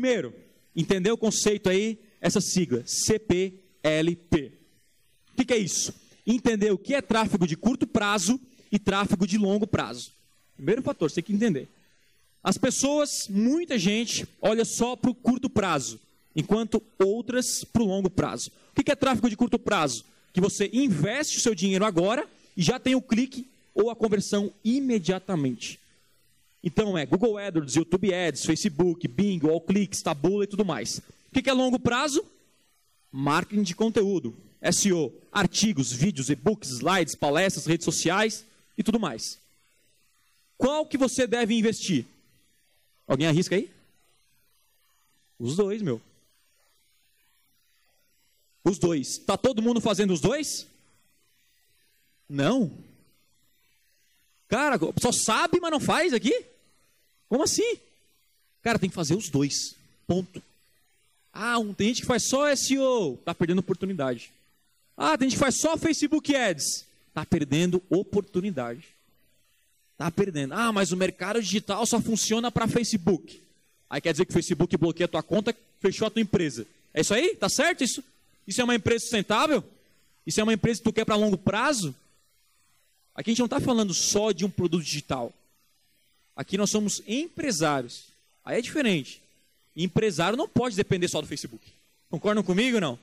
Primeiro, entender o conceito aí, essa sigla, CPLP. O que, que é isso? Entender o que é tráfego de curto prazo e tráfego de longo prazo. Primeiro fator, você tem que entender. As pessoas, muita gente, olha só para o curto prazo, enquanto outras para o longo prazo. O que é tráfego de curto prazo? Que você investe o seu dinheiro agora e já tem o clique ou a conversão imediatamente. Então é Google AdWords, YouTube Ads, Facebook, Bing, AllClicks, Tabula e tudo mais. O que é longo prazo? Marketing de conteúdo, SEO, artigos, vídeos, e-books, slides, palestras, redes sociais e tudo mais. Qual que você deve investir? Alguém arrisca aí? Os dois, meu. Os dois. Tá todo mundo fazendo os dois? Não. Cara, só sabe, mas não faz aqui? Como assim? Cara, tem que fazer os dois. Ponto. Ah, um, tem gente que faz só SEO, tá perdendo oportunidade. Ah, tem gente que faz só Facebook Ads, tá perdendo oportunidade. Tá perdendo. Ah, mas o mercado digital só funciona para Facebook. Aí quer dizer que o Facebook bloqueia a tua conta, fechou a tua empresa. É isso aí? Tá certo isso? Isso é uma empresa sustentável? Isso é uma empresa que tu quer para longo prazo? Aqui a gente não está falando só de um produto digital. Aqui nós somos empresários. Aí é diferente. Empresário não pode depender só do Facebook. Concordam comigo ou não?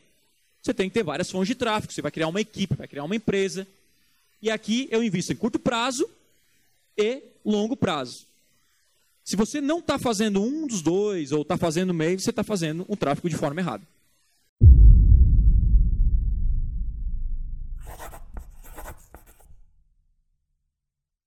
Você tem que ter várias fontes de tráfego. Você vai criar uma equipe, vai criar uma empresa. E aqui eu invisto em curto prazo e longo prazo. Se você não está fazendo um dos dois, ou está fazendo meio, você está fazendo um tráfego de forma errada.